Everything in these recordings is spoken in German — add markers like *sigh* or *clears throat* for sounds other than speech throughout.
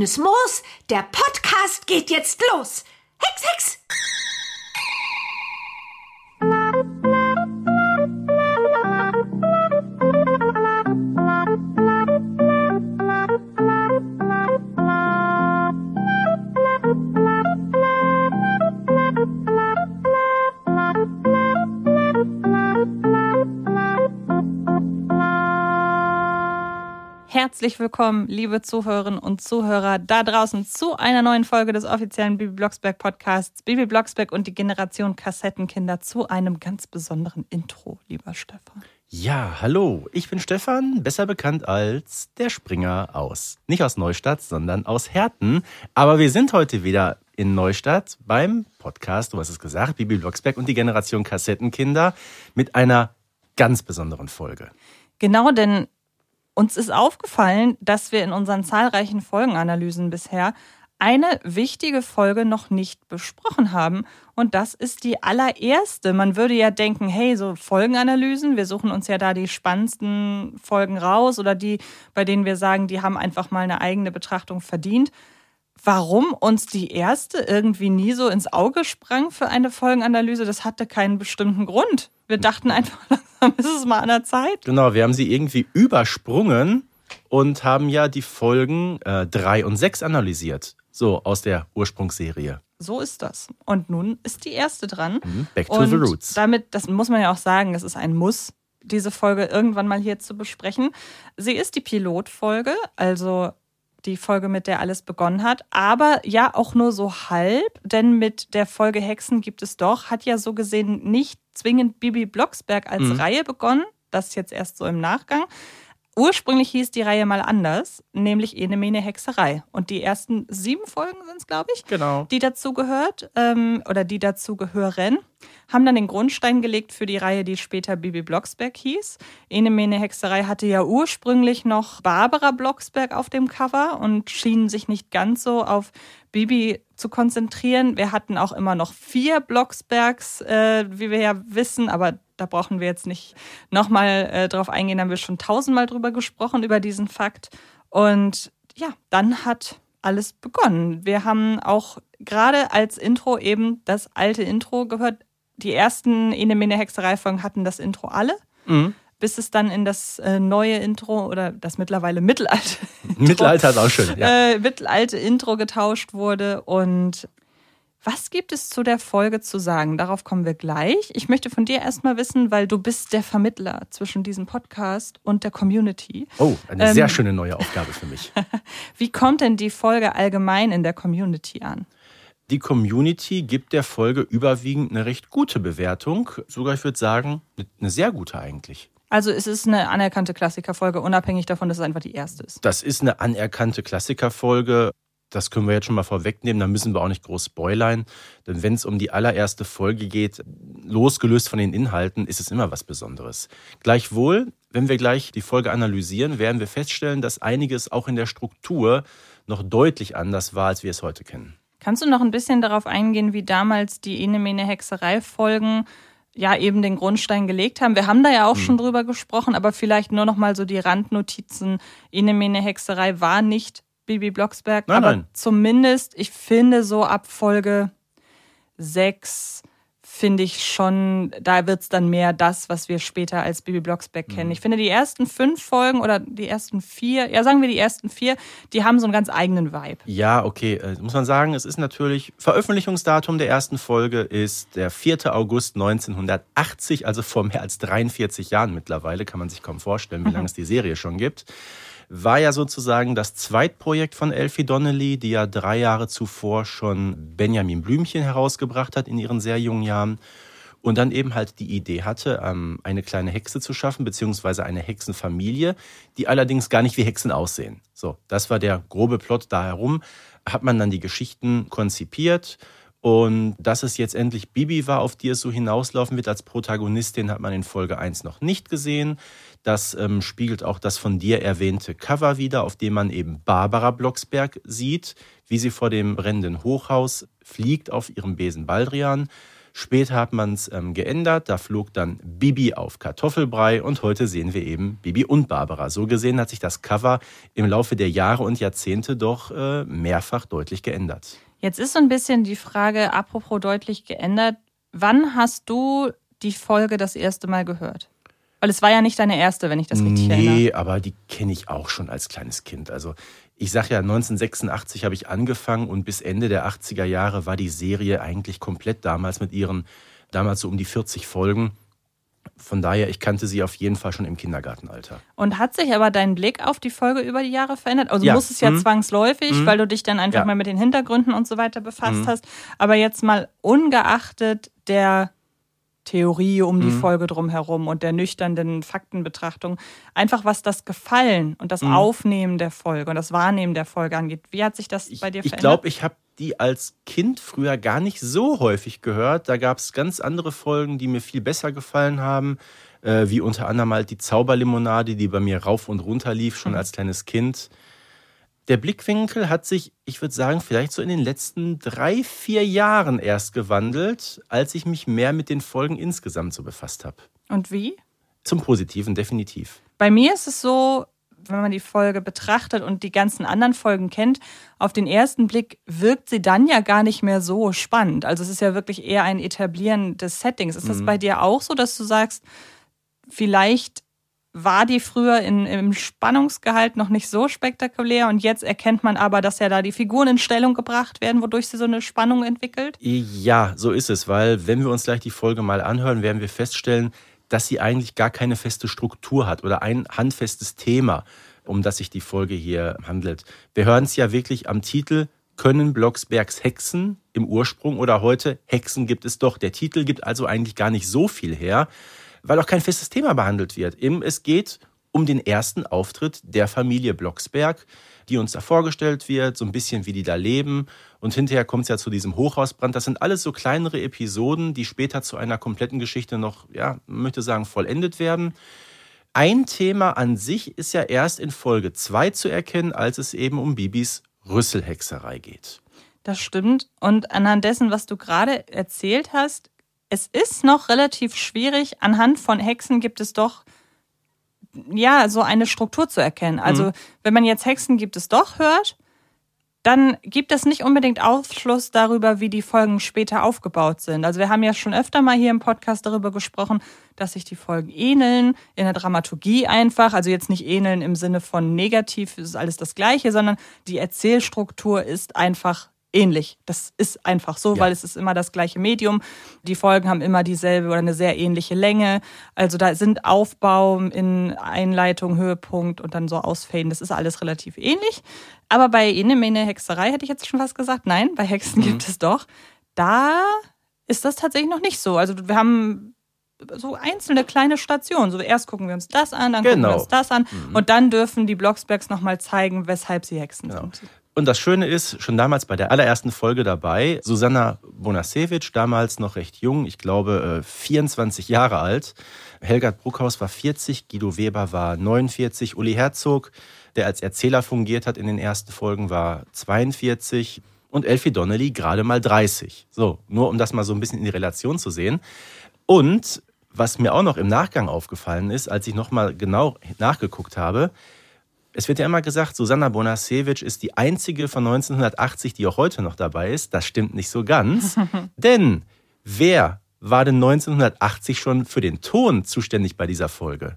Grünes Moos, der Podcast geht jetzt los. Hex, Hex! Herzlich willkommen, liebe Zuhörerinnen und Zuhörer da draußen zu einer neuen Folge des offiziellen Bibi Blocksberg Podcasts. Bibi Blocksberg und die Generation Kassettenkinder zu einem ganz besonderen Intro, lieber Stefan. Ja, hallo, ich bin Stefan, besser bekannt als der Springer aus. Nicht aus Neustadt, sondern aus Herten. Aber wir sind heute wieder in Neustadt beim Podcast, du hast es gesagt, Bibi Blocksberg und die Generation Kassettenkinder mit einer ganz besonderen Folge. Genau, denn uns ist aufgefallen, dass wir in unseren zahlreichen Folgenanalysen bisher eine wichtige Folge noch nicht besprochen haben. Und das ist die allererste. Man würde ja denken, hey, so Folgenanalysen, wir suchen uns ja da die spannendsten Folgen raus oder die, bei denen wir sagen, die haben einfach mal eine eigene Betrachtung verdient. Warum uns die erste irgendwie nie so ins Auge sprang für eine Folgenanalyse, das hatte keinen bestimmten Grund. Wir dachten einfach, *laughs* langsam ist es mal an der Zeit. Genau, wir haben sie irgendwie übersprungen und haben ja die Folgen äh, 3 und 6 analysiert. So aus der Ursprungsserie. So ist das. Und nun ist die erste dran. Mhm, Back to und the Roots. Damit, das muss man ja auch sagen, es ist ein Muss, diese Folge irgendwann mal hier zu besprechen. Sie ist die Pilotfolge, also die Folge, mit der alles begonnen hat, aber ja auch nur so halb, denn mit der Folge Hexen gibt es doch, hat ja so gesehen nicht zwingend Bibi Blocksberg als Mhm. Reihe begonnen, das jetzt erst so im Nachgang. Ursprünglich hieß die Reihe mal anders, nämlich Ene Mene Hexerei. Und die ersten sieben Folgen sind es, glaube ich, Genau. die dazu gehört ähm, oder die dazu gehören, haben dann den Grundstein gelegt für die Reihe, die später Bibi Blocksberg hieß. Ene Mene Hexerei hatte ja ursprünglich noch Barbara Blocksberg auf dem Cover und schien sich nicht ganz so auf Bibi zu konzentrieren. Wir hatten auch immer noch vier Blocksbergs, äh, wie wir ja wissen, aber da brauchen wir jetzt nicht nochmal äh, drauf eingehen, da haben wir schon tausendmal drüber gesprochen, über diesen Fakt. Und ja, dann hat alles begonnen. Wir haben auch gerade als Intro eben das alte Intro gehört. Die ersten Ene Mene Hexerei-Folgen hatten das Intro alle, Mhm. bis es dann in das äh, neue Intro oder das mittlerweile mittelalte Mittelalter ist auch schön. Ja. *laughs* äh, mittelalte Intro getauscht wurde. Und was gibt es zu der Folge zu sagen? Darauf kommen wir gleich. Ich möchte von dir erstmal wissen, weil du bist der Vermittler zwischen diesem Podcast und der Community. Oh, eine Ähm, sehr schöne neue Aufgabe für mich. *laughs* Wie kommt denn die Folge allgemein in der Community an? Die Community gibt der Folge überwiegend eine recht gute Bewertung. Sogar, ich würde sagen, eine sehr gute eigentlich. Also es ist eine anerkannte Klassikerfolge, unabhängig davon, dass es einfach die erste ist. Das ist eine anerkannte Klassikerfolge. Das können wir jetzt schon mal vorwegnehmen. Da müssen wir auch nicht groß spoilern. Denn wenn es um die allererste Folge geht, losgelöst von den Inhalten, ist es immer was Besonderes. Gleichwohl, wenn wir gleich die Folge analysieren, werden wir feststellen, dass einiges auch in der Struktur noch deutlich anders war, als wir es heute kennen. Kannst du noch ein bisschen darauf eingehen, wie damals die Enemene Hexerei-Folgen ja eben den Grundstein gelegt haben? Wir haben da ja Hm. auch schon drüber gesprochen, aber vielleicht nur noch mal so die Randnotizen. Enemene Hexerei war nicht Bibi Blocksberg, Nein, aber nein. zumindest, ich finde so ab Folge 6 finde ich schon, da wird es dann mehr das, was wir später als Bibi Blocksberg kennen. Ich finde, die ersten fünf Folgen oder die ersten vier, ja, sagen wir die ersten vier, die haben so einen ganz eigenen Vibe. Ja, okay, äh, muss man sagen, es ist natürlich, Veröffentlichungsdatum der ersten Folge ist der 4. August 1980, also vor mehr als 43 Jahren mittlerweile, kann man sich kaum vorstellen, wie lange es die Serie schon gibt. War ja sozusagen das Zweitprojekt von Elfie Donnelly, die ja drei Jahre zuvor schon Benjamin Blümchen herausgebracht hat in ihren sehr jungen Jahren. Und dann eben halt die Idee hatte, ähm, eine kleine Hexe zu schaffen, beziehungsweise eine Hexenfamilie, die allerdings gar nicht wie Hexen aussehen. So, das war der grobe Plot da herum. Hat man dann die Geschichten konzipiert. Und dass es jetzt endlich Bibi war, auf die es so hinauslaufen wird als Protagonistin, hat man in Folge 1 noch nicht gesehen. Das ähm, spiegelt auch das von dir erwähnte Cover wieder, auf dem man eben Barbara Blocksberg sieht, wie sie vor dem brennenden Hochhaus fliegt auf ihrem Besen Baldrian. Später hat man es ähm, geändert. Da flog dann Bibi auf Kartoffelbrei und heute sehen wir eben Bibi und Barbara. So gesehen hat sich das Cover im Laufe der Jahre und Jahrzehnte doch äh, mehrfach deutlich geändert. Jetzt ist so ein bisschen die Frage, apropos deutlich geändert, wann hast du die Folge das erste Mal gehört? Weil es war ja nicht deine erste, wenn ich das richtig nee, erinnere. Nee, aber die kenne ich auch schon als kleines Kind. Also ich sage ja, 1986 habe ich angefangen und bis Ende der 80er Jahre war die Serie eigentlich komplett damals mit ihren, damals so um die 40 Folgen. Von daher, ich kannte sie auf jeden Fall schon im Kindergartenalter. Und hat sich aber dein Blick auf die Folge über die Jahre verändert? Also Ja. muss es ja Mhm. zwangsläufig, Mhm. weil du dich dann einfach Ja. mal mit den Hintergründen und so weiter befasst Mhm. hast. Aber jetzt mal ungeachtet der Theorie um die Mhm. Folge drumherum und der nüchternen Faktenbetrachtung, einfach was das Gefallen und das Mhm. Aufnehmen der Folge und das Wahrnehmen der Folge angeht. Wie hat sich das Ich, bei dir ich verändert? glaube, ich habe die als Kind früher gar nicht so häufig gehört. Da gab es ganz andere Folgen, die mir viel besser gefallen haben, äh, wie unter anderem halt die Zauberlimonade, die bei mir rauf und runter lief, schon Mhm. als kleines Kind. Der Blickwinkel hat sich, ich würde sagen, vielleicht so in den letzten drei, vier Jahren erst gewandelt, als ich mich mehr mit den Folgen insgesamt so befasst habe. und wie? Zum Positiven, definitiv. Bei mir ist es so, wenn man die Folge betrachtet und die ganzen anderen Folgen kennt, auf den ersten Blick wirkt sie dann ja gar nicht mehr so spannend. Also es ist ja wirklich eher ein Etablieren des Settings. Ist das Mhm. bei dir auch so, dass du sagst, vielleicht war die früher in, im Spannungsgehalt noch nicht so spektakulär und jetzt erkennt man aber, dass ja da die Figuren in Stellung gebracht werden, wodurch sie so eine Spannung entwickelt? Ja, so ist es, weil wenn wir uns gleich die Folge mal anhören, werden wir feststellen, dass sie eigentlich gar keine feste Struktur hat oder ein handfestes Thema, um das sich die Folge hier handelt. Wir hören es ja wirklich am Titel, können Blocksbergs Hexen im Ursprung oder heute Hexen gibt es doch. Der Titel gibt also eigentlich gar nicht so viel her, weil auch kein festes Thema behandelt wird. Es geht um den ersten Auftritt der Familie Blocksberg, die uns da vorgestellt wird, so ein bisschen wie die da leben. Und hinterher kommt es ja zu diesem Hochhausbrand. Das sind alles so kleinere Episoden, die später zu einer kompletten Geschichte noch, ja, möchte sagen, vollendet werden. Ein Thema an sich ist ja erst in Folge 2 zu erkennen, als es eben um Bibis Rüsselhexerei geht. Das stimmt. Und anhand dessen, was du gerade erzählt hast, es ist noch relativ schwierig. Anhand von Hexen gibt es doch ja so eine Struktur zu erkennen. Also Mhm. wenn man jetzt Hexen gibt es doch hört, dann gibt es nicht unbedingt Aufschluss darüber, wie die Folgen später aufgebaut sind. Also wir haben ja schon öfter mal hier im Podcast darüber gesprochen, dass sich die Folgen ähneln, in der Dramaturgie einfach. Also jetzt nicht ähneln im Sinne von negativ, es ist alles das Gleiche, sondern die Erzählstruktur ist einfach ähnlich. Das ist einfach so, Ja. weil es ist immer das gleiche Medium. Die Folgen haben immer dieselbe oder eine sehr ähnliche Länge. Also da sind Aufbau in Einleitung, Höhepunkt und dann so Ausfaden. Das ist alles relativ ähnlich. Aber bei Enemene Hexerei hätte ich jetzt schon fast gesagt, nein, bei Hexen gibt es doch. Da ist das tatsächlich noch nicht so. Also wir haben so einzelne kleine Stationen. So erst gucken wir uns das an, dann gucken wir Genau. uns das an und dann dürfen die Blocksbergs nochmal zeigen, weshalb sie Hexen Genau. sind. Und das Schöne ist, schon damals bei der allerersten Folge dabei, Susanna Bonasewicz, damals noch recht jung, ich glaube äh, 24 Jahre alt. Helgard Bruckhaus war 40, Guido Weber war 49, Uli Herzog, der als Erzähler fungiert hat in den ersten Folgen, war 42 und Elfie Donnelly gerade mal 30. So, nur um das mal so ein bisschen in die Relation zu sehen. Und was mir auch noch im Nachgang aufgefallen ist, als ich nochmal genau nachgeguckt habe, es wird ja immer gesagt, Susanna Bonasewicz ist die einzige von 1980, die auch heute noch dabei ist. Das stimmt nicht so ganz. *laughs* denn wer war denn 1980 schon für den Ton zuständig bei dieser Folge?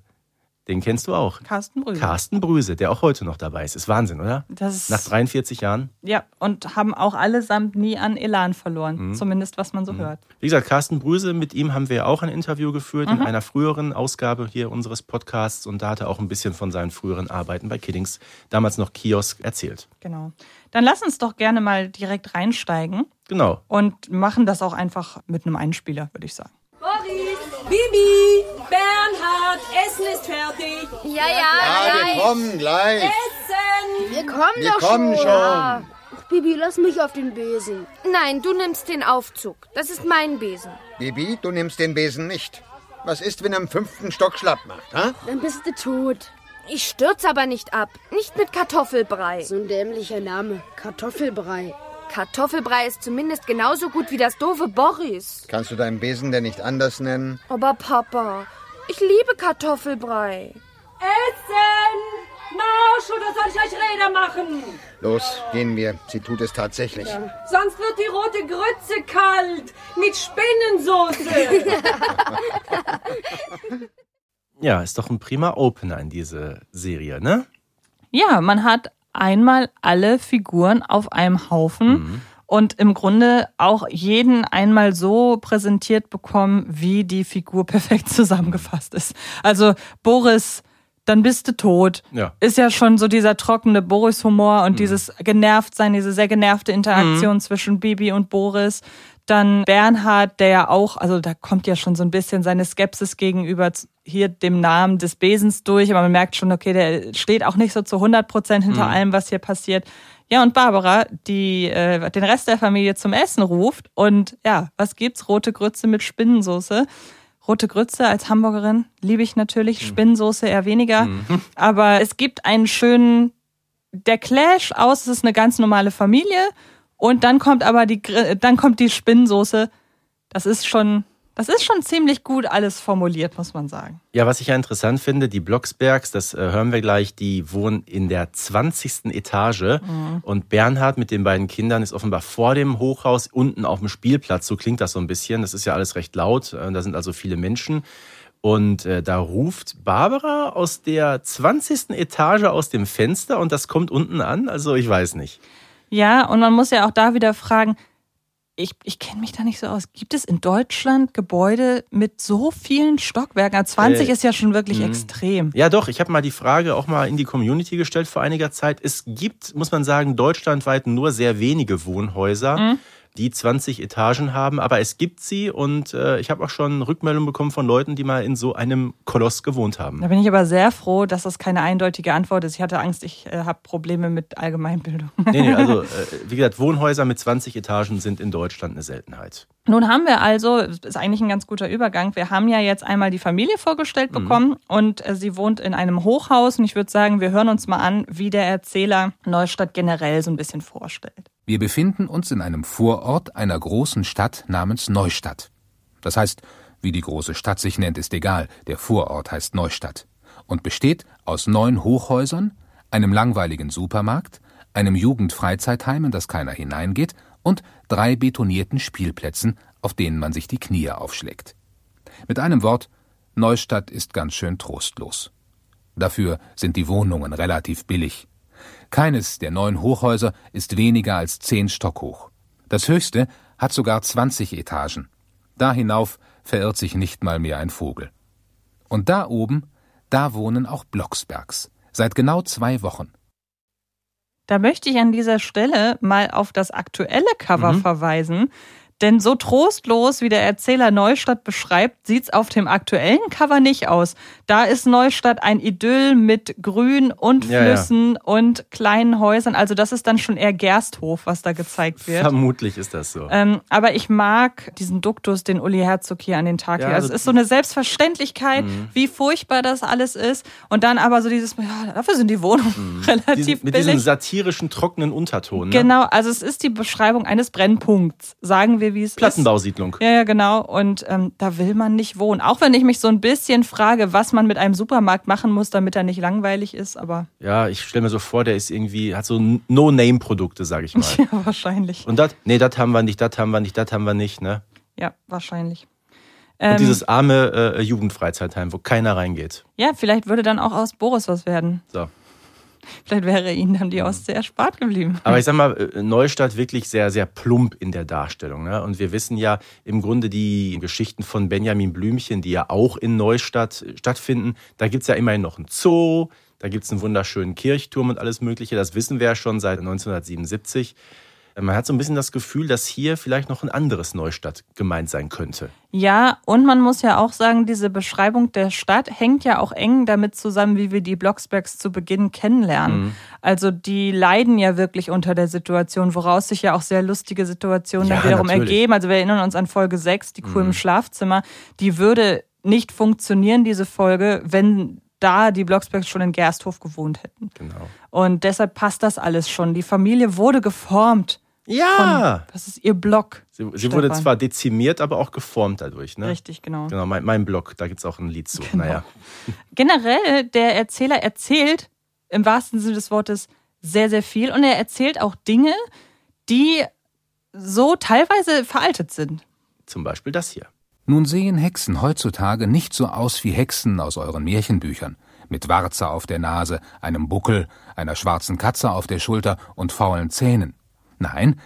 Den kennst du auch. Carsten Brühl. Carsten Brüse, der auch heute noch dabei ist. Ist Wahnsinn, oder? Das ist, Nach 43 Jahren. ja, und haben auch allesamt nie an Elan verloren. Mhm. Zumindest was man so hört. Wie gesagt, Carsten Brüse, mit ihm haben wir auch ein Interview geführt in einer früheren Ausgabe hier unseres Podcasts und da hat er auch ein bisschen von seinen früheren Arbeiten bei Kiddings, damals noch Kiosk, erzählt. Genau. Dann lass uns doch gerne mal direkt reinsteigen Genau. und machen das auch einfach mit einem Einspieler, würde ich sagen. Boris, Bibi, Bernhard, Essen ist fertig. Ja, ja, Ja, wir gleich. kommen gleich. Essen! Wir kommen Wir doch kommen schon. Ja. Ach, Bibi, lass mich auf den Besen. Nein, du nimmst den Aufzug. Das ist mein Besen. Bibi, du nimmst den Besen nicht. Was ist, wenn er im fünften Stock schlapp macht, ha? Dann bist du tot. Ich stürze aber nicht ab. Nicht mit Kartoffelbrei. So ein dämlicher Name. Kartoffelbrei. Kartoffelbrei ist zumindest genauso gut wie das doofe Boris. Kannst du deinen Besen denn nicht anders nennen? Aber Papa, ich liebe Kartoffelbrei. Essen! Marsch, oder soll ich euch Räder machen? Los, gehen wir. Sie tut es tatsächlich. Sonst wird die rote Grütze kalt. Mit Spinnensoße. *laughs* Ja, ist doch ein prima Opener in diese Serie, ne? Ja, man hat einmal alle Figuren auf einem Haufen und im Grunde auch jeden einmal so präsentiert bekommen, wie die Figur *laughs* perfekt zusammengefasst ist. Also Boris, dann bist du tot. Ja. Ist ja schon so dieser trockene Boris-Humor und dieses genervt sein, diese sehr genervte Interaktion zwischen Bibi und Boris. Dann Bernhard, der ja auch, also da kommt ja schon so ein bisschen seine Skepsis gegenüber hier dem Namen des Besens durch, aber man merkt schon, okay, der steht auch nicht so zu 100 Prozent hinter allem, was hier passiert. Ja, und Barbara, die äh, den Rest der Familie zum Essen ruft und ja, was gibt's? Rote Grütze mit Spinnensoße. Rote Grütze als Hamburgerin liebe ich natürlich, Spinnensoße eher weniger. *laughs* Aber es gibt einen schönen, der Clash aus, es ist eine ganz normale Familie und dann kommt aber die, dann kommt die Spinnensoße. Das ist schon, das ist schon ziemlich gut alles formuliert, muss man sagen. Ja, was ich ja interessant finde, die Blocksbergs, das äh, hören wir gleich, die wohnen in der 20. Etage und Bernhard mit den beiden Kindern ist offenbar vor dem Hochhaus unten auf dem Spielplatz, so klingt das so ein bisschen. Das ist ja alles recht laut, äh, da sind also viele Menschen. Und äh, da ruft Barbara aus der 20. Etage aus dem Fenster und das kommt unten an. Also ich weiß nicht. Ja, und man muss ja auch da wieder fragen, ich, ich kenne mich da nicht so aus. Gibt es in Deutschland Gebäude mit so vielen Stockwerken? Also 20 Äh, ist ja schon wirklich extrem. Ja, doch. Ich habe mal die Frage auch mal in die Community gestellt vor einiger Zeit. Es gibt, muss man sagen, deutschlandweit nur sehr wenige Wohnhäuser, die 20 Etagen haben, aber es gibt sie und äh, ich habe auch schon Rückmeldungen bekommen von Leuten, die mal in so einem Koloss gewohnt haben. Da bin ich aber sehr froh, dass das keine eindeutige Antwort ist. Ich hatte Angst, ich äh, habe Probleme mit Allgemeinbildung. Nee, nee, also *laughs* äh, wie gesagt, Wohnhäuser mit 20 Etagen sind in Deutschland eine Seltenheit. Nun haben wir also, das ist eigentlich ein ganz guter Übergang, wir haben ja jetzt einmal die Familie vorgestellt bekommen und äh, sie wohnt in einem Hochhaus und ich würde sagen, wir hören uns mal an, wie der Erzähler Neustadt generell so ein bisschen vorstellt. Wir befinden uns in einem Vorort einer großen Stadt namens Neustadt. Das heißt, wie die große Stadt sich nennt, ist egal, der Vorort heißt Neustadt und besteht aus neun Hochhäusern, einem langweiligen Supermarkt, einem Jugendfreizeitheim, in das keiner hineingeht, und drei betonierten Spielplätzen, auf denen man sich die Knie aufschlägt. Mit einem Wort, Neustadt ist ganz schön trostlos. Dafür sind die Wohnungen relativ billig. Keines der neun Hochhäuser ist weniger als zehn Stock hoch. Das höchste hat sogar 20 Etagen. Da hinauf verirrt sich nicht mal mehr ein Vogel. Und da oben, da wohnen auch Blocksbergs. Seit genau zwei Wochen. Da möchte ich an dieser Stelle mal auf das aktuelle Cover verweisen. Denn so trostlos, wie der Erzähler Neustadt beschreibt, sieht's auf dem aktuellen Cover nicht aus. Da ist Neustadt ein Idyll mit Grün und Ja, ja. Flüssen und kleinen Häusern. Also das ist dann schon eher Gersthof, was da gezeigt wird. Vermutlich ist das so. Ähm, aber ich mag diesen Duktus, den Uli Herzog hier an den Tag Ja, legt. Also also- es ist so eine Selbstverständlichkeit, wie furchtbar das alles ist. Und dann aber so dieses, ja, dafür sind die Wohnungen *laughs* relativ Diesen, mit billig. diesem satirischen, trockenen Unterton. Ne? Genau, also es ist die Beschreibung eines Brennpunkts. Sagen wir, wie es ist. Plattenbausiedlung. Ja, ja, genau. Und ähm, da will man nicht wohnen. Auch wenn ich mich so ein bisschen frage, was man mit einem Supermarkt machen muss, damit er nicht langweilig ist. Aber Ja, ich stelle mir so vor, der ist irgendwie, hat so No-Name-Produkte, sag ich *laughs* mal. ja, wahrscheinlich. Und das, nee, das haben wir nicht, das haben wir nicht, das haben wir nicht, ne? Ja, wahrscheinlich. Und Ähm, dieses arme äh, Jugendfreizeitheim, wo keiner reingeht. ja, vielleicht würde dann auch aus Boris was werden. So. Vielleicht wäre ihnen dann die Ostsee erspart geblieben. Aber ich sag mal, äh, Neustadt wirklich sehr, sehr plump in der Darstellung. Ne? Und wir wissen ja im Grunde die Geschichten von Benjamin Blümchen, die ja auch in Neustadt äh, stattfinden. Da gibt's ja immerhin noch einen Zoo, da gibt's einen wunderschönen Kirchturm und alles Mögliche. Das wissen wir ja schon seit 1977. Äh, Man hat so ein bisschen das Gefühl, dass hier vielleicht noch ein anderes Neustadt gemeint sein könnte. Ja, und man muss ja auch sagen, diese Beschreibung der Stadt hängt ja auch eng damit zusammen, wie wir die Blocksbergs zu Beginn kennenlernen. Also die leiden ja wirklich unter der Situation, woraus sich ja auch sehr lustige Situationen Ja, dann wiederum natürlich. ergeben. Also wir erinnern uns an Folge 6, die Kuh im Schlafzimmer. Die würde nicht funktionieren, diese Folge, wenn da die Blocksbergs schon in Gersthof gewohnt hätten. Genau. Und deshalb passt das alles schon. Die Familie wurde geformt Ja! Das ist ihr Blog. Sie, sie wurde zwar dezimiert, aber auch geformt dadurch, ne? Richtig, genau. Genau, mein, mein Blog, da gibt es auch ein Lied zu. Genau. Naja. *laughs* Generell, der Erzähler erzählt im wahrsten Sinne des Wortes sehr, sehr viel und er erzählt auch Dinge, die so teilweise veraltet sind. Zum Beispiel das hier. Nun sehen Hexen heutzutage nicht so aus wie Hexen aus euren Märchenbüchern, mit Warze auf der Nase, einem Buckel, einer schwarzen Katze auf der Schulter und faulen Zähnen. Nein,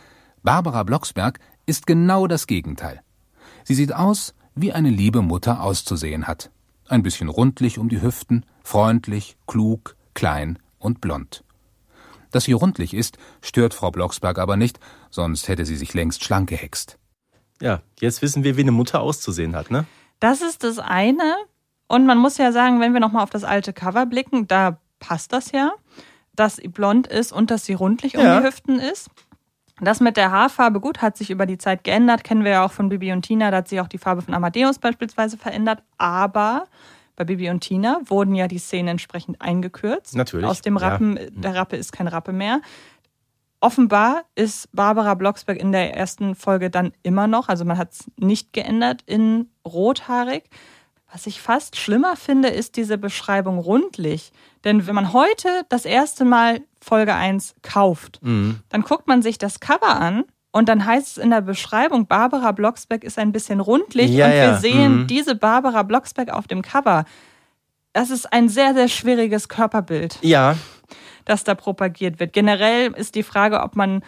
Barbara Blocksberg ist genau das Gegenteil. Sie sieht aus, wie eine liebe Mutter auszusehen hat. Ein bisschen rundlich um die Hüften, freundlich, klug, klein und blond. Dass sie rundlich ist, stört Frau Blocksberg aber nicht, sonst hätte sie sich längst schlank gehext. Ja, jetzt wissen wir, wie eine Mutter auszusehen hat, ne? Das ist das eine. Und man muss ja sagen, wenn wir nochmal auf das alte Cover blicken, da passt das ja, dass sie blond ist und dass sie rundlich um Ja. die Hüften ist. Das mit der Haarfarbe, gut, hat sich über die Zeit geändert. Kennen wir ja auch von Bibi und Tina. Da hat sich auch die Farbe von Amadeus beispielsweise verändert. Aber bei Bibi und Tina wurden ja die Szenen entsprechend eingekürzt. Natürlich, Aus dem ja. Rappen, der Rappe ist kein Rappe mehr. Offenbar ist Barbara Blocksberg in der ersten Folge dann immer noch, also man hat es nicht geändert, in rothaarig. Was ich fast schlimmer finde, ist diese Beschreibung rundlich. Denn wenn man heute das erste Mal Folge 1 kauft, Mhm. dann guckt man sich das Cover an und dann heißt es in der Beschreibung, Barbara Blocksberg ist ein bisschen rundlich Ja, und wir ja, sehen mhm. diese Barbara Blocksberg auf dem Cover. Das ist ein sehr, sehr schwieriges Körperbild Ja, das da propagiert wird. Generell ist die Frage, ob man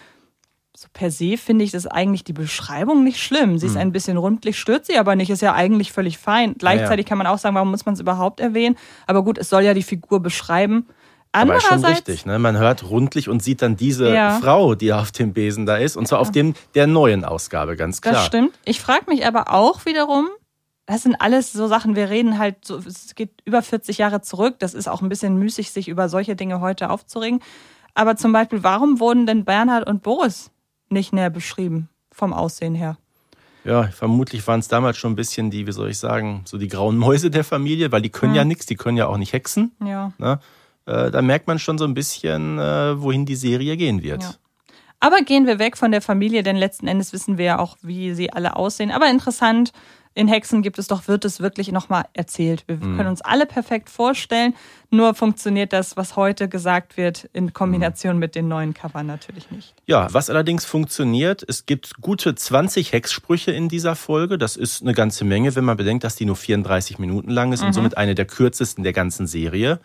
so per se finde ich das eigentlich die Beschreibung nicht schlimm. Sie ist Hm. ein bisschen rundlich, stört sie aber nicht, ist ja eigentlich völlig fein. Gleichzeitig kann man auch sagen, warum muss man es überhaupt erwähnen? Aber gut, es soll ja die Figur beschreiben. aber ist schon Andererseits, richtig, ne? Man hört rundlich und sieht dann diese Ja. Frau, die auf dem Besen da ist, und zwar auf dem der neuen Ausgabe, ganz klar. das stimmt. Ich frage mich aber auch wiederum, das sind alles so Sachen, wir reden halt, so, es geht über 40 Jahre zurück. Das ist auch ein bisschen müßig, sich über solche Dinge heute aufzuregen. Aber zum Beispiel, warum wurden denn Bernhard und Boris nicht näher beschrieben vom Aussehen her? Ja, vermutlich waren es damals schon ein bisschen die, wie soll ich sagen, so die grauen Mäuse der Familie, weil die können ja nichts, die können ja auch nicht hexen. Ja. Ne? Äh, da merkt man schon so ein bisschen, äh, wohin die Serie gehen wird. Ja. Aber gehen wir weg von der Familie, denn letzten Endes wissen wir ja auch, wie sie alle aussehen. Aber interessant, in Hexen gibt es doch, wird es wirklich nochmal erzählt. Wir Mhm. können uns alle perfekt vorstellen, nur funktioniert das, was heute gesagt wird, in Kombination Mhm. mit den neuen Covern natürlich nicht. Ja, was allerdings funktioniert, es gibt gute 20 Hexsprüche in dieser Folge. Das ist eine ganze Menge, wenn man bedenkt, dass die nur 34 Minuten lang ist und somit eine der kürzesten der ganzen Serie.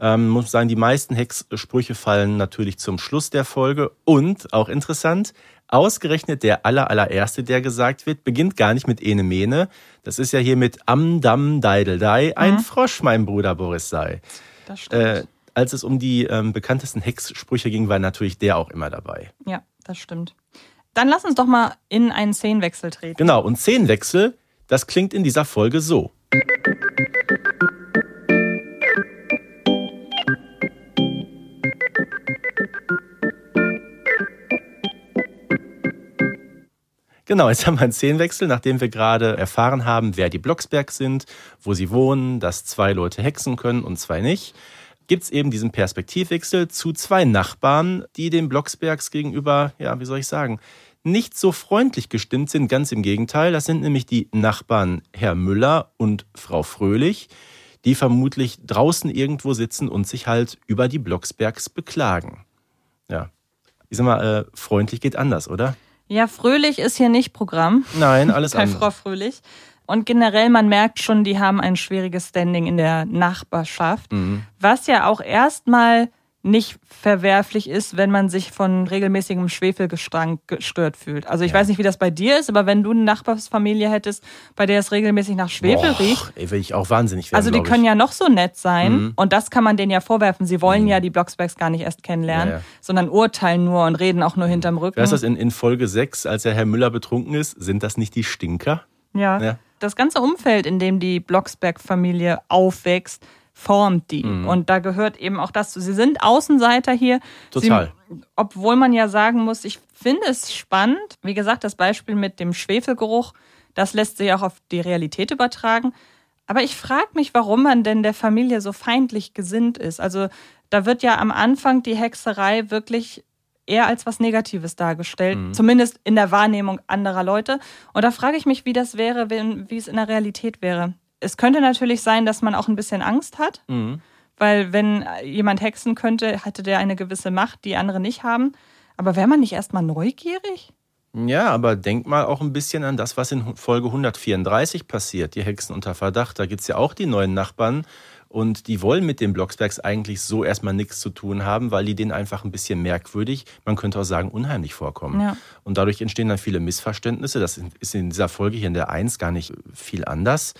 Ähm, muss sagen, die meisten Hexsprüche fallen natürlich zum Schluss der Folge. Und, auch interessant, ausgerechnet der aller, allererste, der gesagt wird, beginnt gar nicht mit Ene Mene. Das ist ja hier mit Am, Dam, Deidel, Dei, ein Frosch, mein Bruder Boris sei. Das stimmt. Äh, als es um die ähm, bekanntesten Hexsprüche ging, war natürlich der auch immer dabei. ja, das stimmt. Dann lass uns doch mal in einen Szenenwechsel treten. Genau, und Szenenwechsel, das klingt in dieser Folge so. Genau, jetzt haben wir einen Szenenwechsel, nachdem wir gerade erfahren haben, wer die Blocksberg sind, wo sie wohnen, dass zwei Leute hexen können und zwei nicht. Gibt es eben diesen Perspektivwechsel zu zwei Nachbarn, die den Blocksbergs gegenüber, ja, wie soll ich sagen, nicht so freundlich gestimmt sind. Ganz im Gegenteil, das sind nämlich die Nachbarn Herr Müller und Frau Fröhlich, die vermutlich draußen irgendwo sitzen und sich halt über die Blocksbergs beklagen. Ja, ich sag mal, äh, freundlich geht anders, oder? Ja, Fröhlich ist hier nicht Programm. Nein, alles bei andere. Frau Fröhlich. Und generell, man merkt schon, die haben ein schwieriges Standing in der Nachbarschaft, Mhm. was ja auch erstmal nicht verwerflich ist, wenn man sich von regelmäßigem Schwefelgestank gestört fühlt. Also ich weiß nicht, wie das bei dir ist, aber wenn du eine Nachbarsfamilie hättest, bei der es regelmäßig nach Schwefel Boah, riecht, ey, will ich auch wahnsinnig werden. also die können ich. ja noch so nett sein Mhm. und das kann man denen ja vorwerfen. Sie wollen ja die Blocksbergs gar nicht erst kennenlernen, Ja, ja. sondern urteilen nur und reden auch nur hinterm Rücken. Wer ist das in, in Folge 6, als der Herr Müller betrunken ist? Sind das nicht die Stinker? Ja. Ja. Das ganze Umfeld, in dem die Blocksberg-Familie aufwächst, formt die. Mhm. Und da gehört eben auch das zu. Sie sind Außenseiter hier. Total. Sie, obwohl man ja sagen muss, ich finde es spannend. Wie gesagt, das Beispiel mit dem Schwefelgeruch, das lässt sich auch auf die Realität übertragen. Aber ich frage mich, warum man denn der Familie so feindlich gesinnt ist. Also da wird ja am Anfang die Hexerei wirklich eher als was Negatives dargestellt, zumindest in der Wahrnehmung anderer Leute. Und da frage ich mich, wie das wäre, wenn, wie es in der Realität wäre. Es könnte natürlich sein, dass man auch ein bisschen Angst hat, weil wenn jemand hexen könnte, hätte der eine gewisse Macht, die andere nicht haben. Aber wäre man nicht erstmal neugierig? Ja, aber denk mal auch ein bisschen an das, was in Folge 134 passiert. Die Hexen unter Verdacht. Da gibt's ja auch die neuen Nachbarn. Und die wollen mit den Blocksbergs eigentlich so erstmal nichts zu tun haben, weil die denen einfach ein bisschen merkwürdig, man könnte auch sagen, unheimlich vorkommen. Ja. Und dadurch entstehen dann viele Missverständnisse. Das ist in dieser Folge hier in der 1 gar nicht viel anders.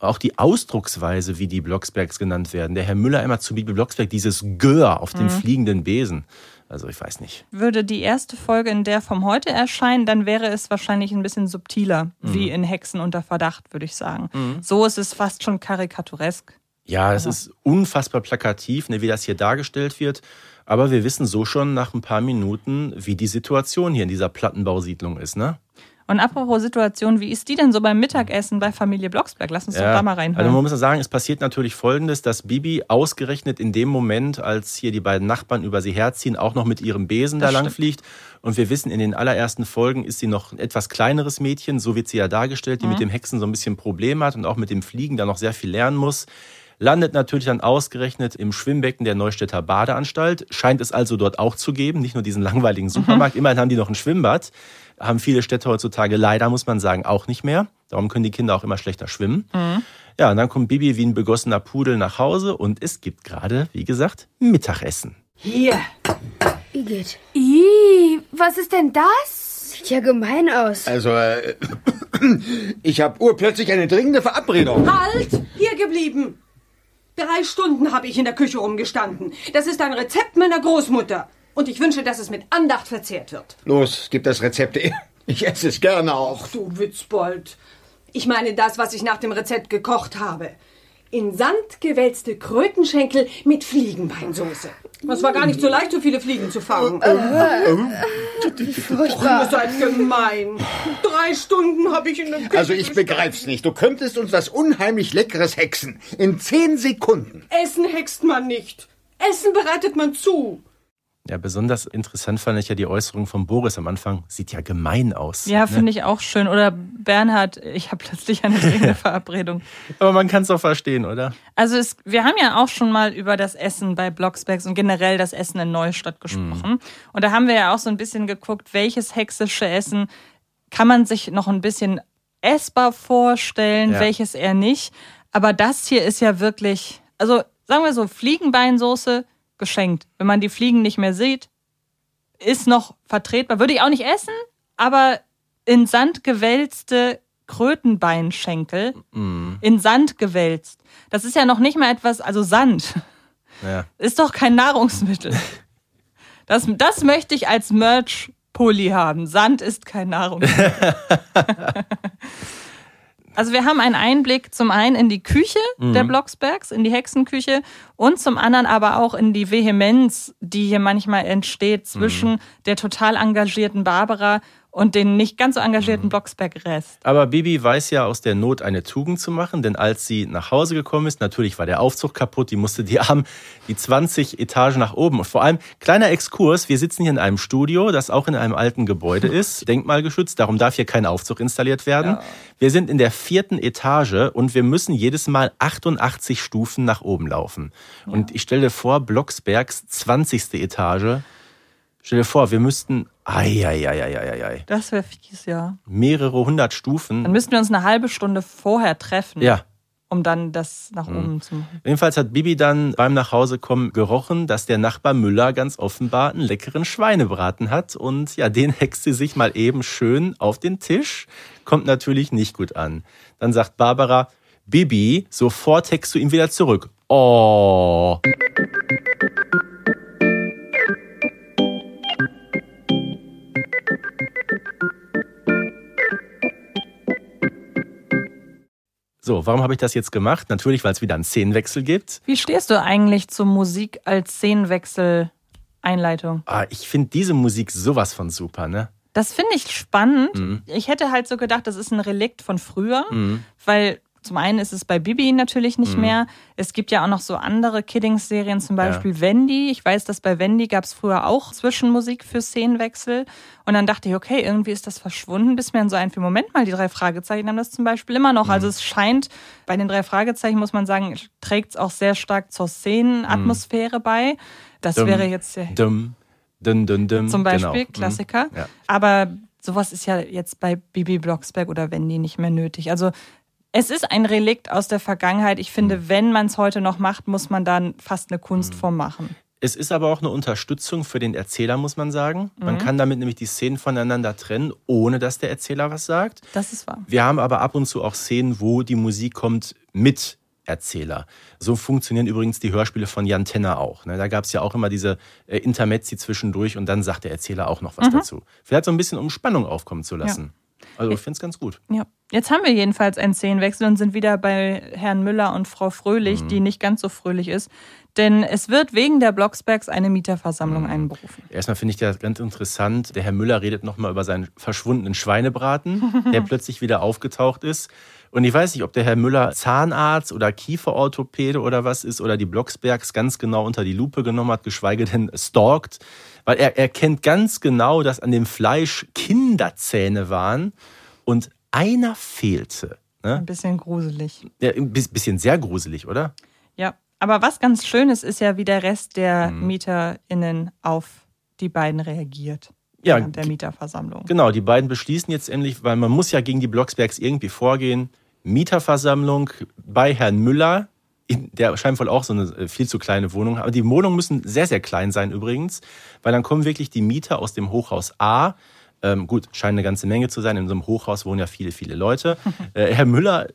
Auch die Ausdrucksweise, wie die Blocksbergs genannt werden. Der Herr Müller immer zu Bibi Blocksberg, dieses Gör auf dem fliegenden Besen. Also ich weiß nicht. Würde die erste Folge in der vom heute erscheinen, dann wäre es wahrscheinlich ein bisschen subtiler, wie in Hexen unter Verdacht, würde ich sagen. So ist es fast schon karikaturesk. Ja, es ist unfassbar plakativ, ne, wie das hier dargestellt wird. Aber wir wissen so schon nach ein paar Minuten, wie die Situation hier in dieser Plattenbausiedlung ist, ne? Und apropos Situation, wie ist die denn so beim Mittagessen bei Familie Blocksberg? Lass uns doch da mal Also reinhören. man muss ja sagen, es passiert natürlich Folgendes, dass Bibi ausgerechnet in dem Moment, als hier die beiden Nachbarn über sie herziehen, auch noch mit ihrem Besen Das da lang fliegt. Und wir wissen, in den allerersten Folgen ist sie noch ein etwas kleineres Mädchen, so wird sie ja dargestellt, die Mhm. mit dem Hexen so ein bisschen Probleme hat und auch mit dem Fliegen da noch sehr viel lernen muss. Landet natürlich dann ausgerechnet im Schwimmbecken der Neustädter Badeanstalt. Scheint es also dort auch zu geben, nicht nur diesen langweiligen Supermarkt. Immerhin haben die noch ein Schwimmbad. Haben viele Städte heutzutage leider, muss man sagen, auch nicht mehr. Darum können die Kinder auch immer schlechter schwimmen. Ja, und dann kommt Bibi wie ein begossener Pudel nach Hause und es gibt gerade, wie gesagt, Mittagessen. Hier. Igitt. Ih, was ist denn das? Sieht ja gemein aus. Also, äh, ich habe urplötzlich eine dringende Verabredung. Halt! Hier geblieben. Drei Stunden habe ich in der Küche rumgestanden. Das ist ein Rezept meiner Großmutter. Und ich wünsche, dass es mit Andacht verzehrt wird. Los, gib das Rezept. *laughs* Ich esse es gerne auch. Du Witzbold. Ich meine das, was ich nach dem Rezept gekocht habe. In Sand gewälzte Krötenschenkel mit Fliegenbeinsoße. Es war gar nicht so leicht, so viele Fliegen zu fangen. Furchtbar. Ihr seid gemein. Drei Stunden habe ich in der Küche Also ich begreif's nicht. Du könntest uns was unheimlich Leckeres hexen. In zehn Sekunden. Essen hext man nicht. Essen bereitet man zu. Ja, besonders interessant fand ich ja die Äußerung von Boris am Anfang. Sieht ja gemein aus. ja, finde ich auch schön. Oder Bernhard, ich habe plötzlich eine *laughs* dringende Verabredung. Aber man kann es doch verstehen, oder? Also es, wir haben ja auch schon mal über das Essen bei Blocksbergs und generell das Essen in Neustadt gesprochen. Und da haben wir ja auch so ein bisschen geguckt, welches hexische Essen kann man sich noch ein bisschen essbar vorstellen, Ja. welches eher nicht. Aber das hier ist ja wirklich, also sagen wir so, Fliegenbeinsoße geschenkt. Wenn man die Fliegen nicht mehr sieht, ist noch vertretbar. Würde ich auch nicht essen, aber in Sand gewälzte Krötenbeinschenkel, in Sand gewälzt. Das ist ja noch nicht mal etwas, also Sand Ja. ist doch kein Nahrungsmittel. Das, das möchte ich als Merch-Pulli haben. Sand ist kein Nahrungsmittel. *laughs* Also wir haben einen Einblick zum einen in die Küche der Blocksbergs, in die Hexenküche und zum anderen aber auch in die Vehemenz, die hier manchmal entsteht zwischen der total engagierten Barbara und den nicht ganz so engagierten Blocksberg-Rest. Aber Bibi weiß ja aus der Not eine Tugend zu machen, denn als sie nach Hause gekommen ist, natürlich war der Aufzug kaputt, die musste die *laughs* Arm die 20 Etagen nach oben. Und vor allem, kleiner Exkurs, wir sitzen hier in einem Studio, das auch in einem alten Gebäude ist, *laughs* denkmalgeschützt, darum darf hier kein Aufzug installiert werden. Wir sind in der vierten Etage und wir müssen jedes Mal 88 Stufen nach oben laufen. Und ich stelle dir vor, Blocksbergs 20. Etage, stell dir vor, wir müssten, ai, Das wäre fies, ja. mehrere hundert Stufen. Dann müssten wir uns eine halbe Stunde vorher treffen, Ja. um dann das nach oben zu machen. Jedenfalls hat Bibi dann beim Nachhausekommen gerochen, dass der Nachbar Müller ganz offenbar einen leckeren Schweinebraten hat. Und ja, den hext sie sich mal eben schön auf den Tisch. Kommt natürlich nicht gut an. Dann sagt Barbara, Bibi, sofort hext du ihn wieder zurück. Oh. So, warum habe ich das jetzt gemacht? Natürlich, weil es wieder einen Szenenwechsel gibt. Wie stehst du eigentlich zur Musik als Szenenwechsel-Einleitung? Ah, ich finde diese Musik sowas von super, ne? Das finde ich spannend. Mhm. Ich hätte halt so gedacht, das ist ein Relikt von früher, weil Zum einen ist es bei Bibi natürlich nicht Mhm. mehr. Es gibt ja auch noch so andere Kiddings-Serien, zum Beispiel Wendy. Ich weiß, dass bei Wendy gab es früher auch Zwischenmusik für Szenenwechsel. Und dann dachte ich, okay, irgendwie ist das verschwunden, bis mir dann so einfiel, Moment mal, die drei Fragezeichen haben das zum Beispiel immer noch. Mhm. Also es scheint, bei den drei Fragezeichen muss man sagen, trägt es auch sehr stark zur Szenenatmosphäre bei. Das Dumm, wäre jetzt ja Dumm, dun, dun, dun, zum Beispiel, genau. Mhm. Klassiker. Ja. Aber sowas ist ja jetzt bei Bibi Blocksberg oder Wendy nicht mehr nötig. Also es ist ein Relikt aus der Vergangenheit. Ich finde, Mhm. wenn man es heute noch macht, muss man dann fast eine Kunstform machen. Es ist aber auch eine Unterstützung für den Erzähler, muss man sagen. Man Mhm. kann damit nämlich die Szenen voneinander trennen, ohne dass der Erzähler was sagt. Das ist wahr. Wir haben aber ab und zu auch Szenen, wo die Musik kommt mit Erzähler. So funktionieren übrigens die Hörspiele von Jan Tenner auch. ne? Da gab es ja auch immer diese äh, Intermezzi zwischendurch und dann sagt der Erzähler auch noch was dazu. Vielleicht so ein bisschen, um Spannung aufkommen zu lassen. Also ich finde es ganz gut. Ja. Jetzt haben wir jedenfalls einen Szenenwechsel und sind wieder bei Herrn Müller und Frau Fröhlich, Mhm. die nicht ganz so fröhlich ist. Denn es wird wegen der Blocksbergs eine Mieterversammlung Mhm. einberufen. Erstmal finde ich das ganz interessant. Der Herr Müller redet nochmal über seinen verschwundenen Schweinebraten, der *laughs* plötzlich wieder aufgetaucht ist. Und ich weiß nicht, ob der Herr Müller Zahnarzt oder Kieferorthopäde oder was ist oder die Blocksbergs ganz genau unter die Lupe genommen hat, geschweige denn stalkt. Weil er erkennt ganz genau, dass an dem Fleisch Kinderzähne waren und einer fehlte. Ne? Ein bisschen gruselig. Ja, ein bis- bisschen sehr gruselig, oder? Ja, aber was ganz schön ist, ist ja, wie der Rest der Mhm. MieterInnen auf die beiden reagiert. Ja, während der Mieterversammlung. Genau, die beiden beschließen jetzt endlich, weil man muss ja gegen die Blocksbergs irgendwie vorgehen. Mieterversammlung bei Herrn Müller. In, der scheint wohl auch so eine äh, viel zu kleine Wohnung. Aber die Wohnungen müssen sehr, sehr klein sein übrigens, weil dann kommen wirklich die Mieter aus dem Hochhaus A. Ähm, gut, scheint eine ganze Menge zu sein. In so einem Hochhaus wohnen ja viele, viele Leute. *laughs* Äh, Herr Müller äh,